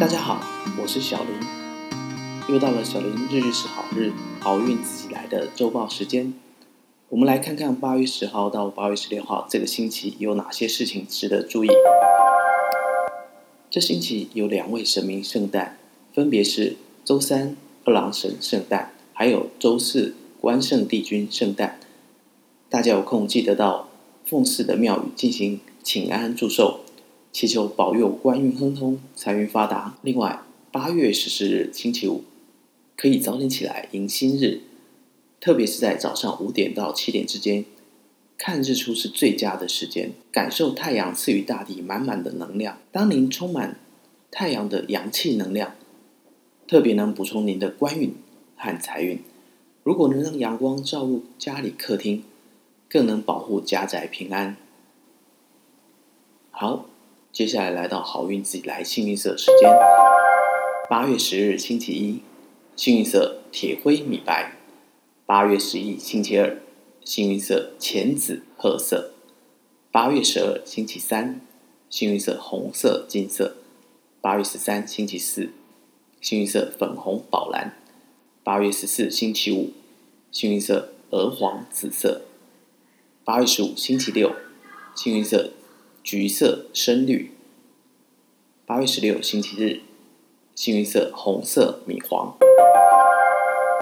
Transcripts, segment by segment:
大家好，我是小林，又到了小林日日是好日，好运自己来的周报时间。我们来看看八月十号到八月十六号这个星期有哪些事情值得注意。这星期有两位神明圣诞，分别是周三二郎神圣诞，还有周四关圣帝君圣诞。大家有空记得到奉祀的庙宇进行请安祝寿，祈求保佑官运亨通、财运发达。另外，八月十四日星期五可以早点起来迎新日。特别是在早上五点到七点之间，看日出是最佳的时间，感受太阳赐予大地满满的能量。当您充满太阳的阳气能量，特别能补充您的官运和财运。如果能让阳光照入家里客厅，更能保护家宅平安。好，接下来来到好运自己来幸运色时间。八月十日星期一，幸运色铁灰米白。八月十一星期二，幸运色浅紫褐色；八月十二星期三，幸运色红色金色；八月十三星期四，幸运色粉红宝蓝；八月十四星期五，幸运色鹅黄紫色；八月十五星期六，幸运色橘色深绿；八月十六星期日，幸运色红色米黄。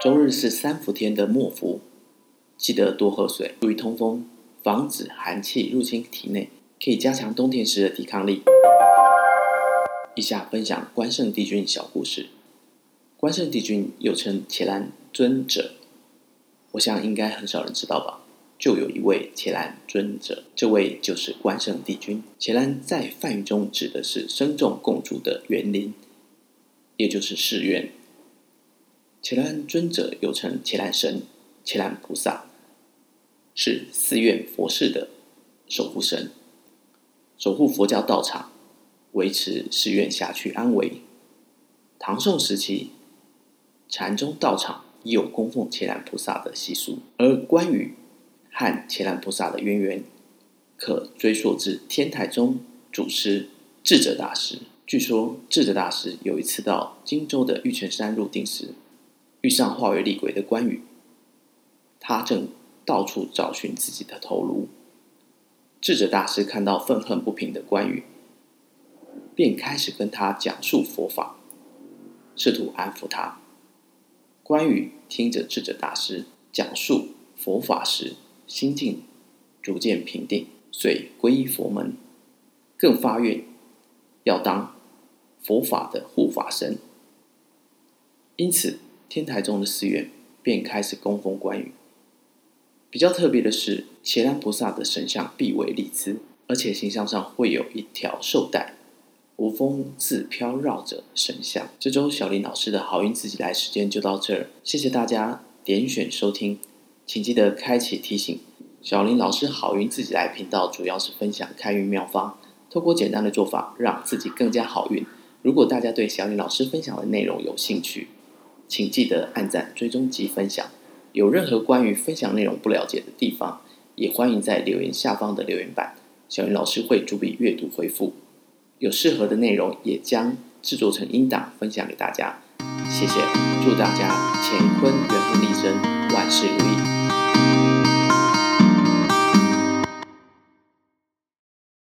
周日是三伏天的末伏，记得多喝水，注意通风，防止寒气入侵体内，可以加强冬天时的抵抗力。以下分享关圣帝君小故事。关圣帝君又称伽蓝尊者，我想应该很少人知道吧？就有一位伽蓝尊者，这位就是关圣帝君。伽蓝在梵语中指的是僧众共住的园林，也就是寺院。伽蓝尊者又称伽蓝神、伽蓝菩萨，是寺院佛事的守护神，守护佛教道场，维持寺院辖区安危。唐宋时期，禅宗道场已有供奉伽蓝菩萨的习俗，而关羽和伽蓝菩萨的渊源，可追溯至天台宗祖师智者大师。据说智者大师有一次到荆州的玉泉山入定时，遇上化为厉鬼的关羽，他正到处找寻自己的头颅。智者大师看到愤恨不平的关羽，便开始跟他讲述佛法，试图安抚他。关羽听着智者大师讲述佛法时，心境逐渐平定，遂皈依佛门，更发愿要当佛法的护法神。因此，天台宗的寺院便开始供奉关羽。比较特别的是，伽蓝菩萨的神像必为立姿，而且形象上会有一条绶带，无风自飘绕着神像。这周小林老师的好运自己来时间就到这儿，谢谢大家点选收听，请记得开启提醒。小林老师好运自己来频道主要是分享开运妙方，透过简单的做法让自己更加好运。如果大家对小林老师分享的内容有兴趣，请记得按赞、追踪及分享。有任何关于分享内容不了解的地方，也欢迎在留言下方的留言板，小云老师会逐笔阅读回复。有适合的内容，也将制作成音档分享给大家。谢谢，祝大家乾坤圆满利贞，万事如意。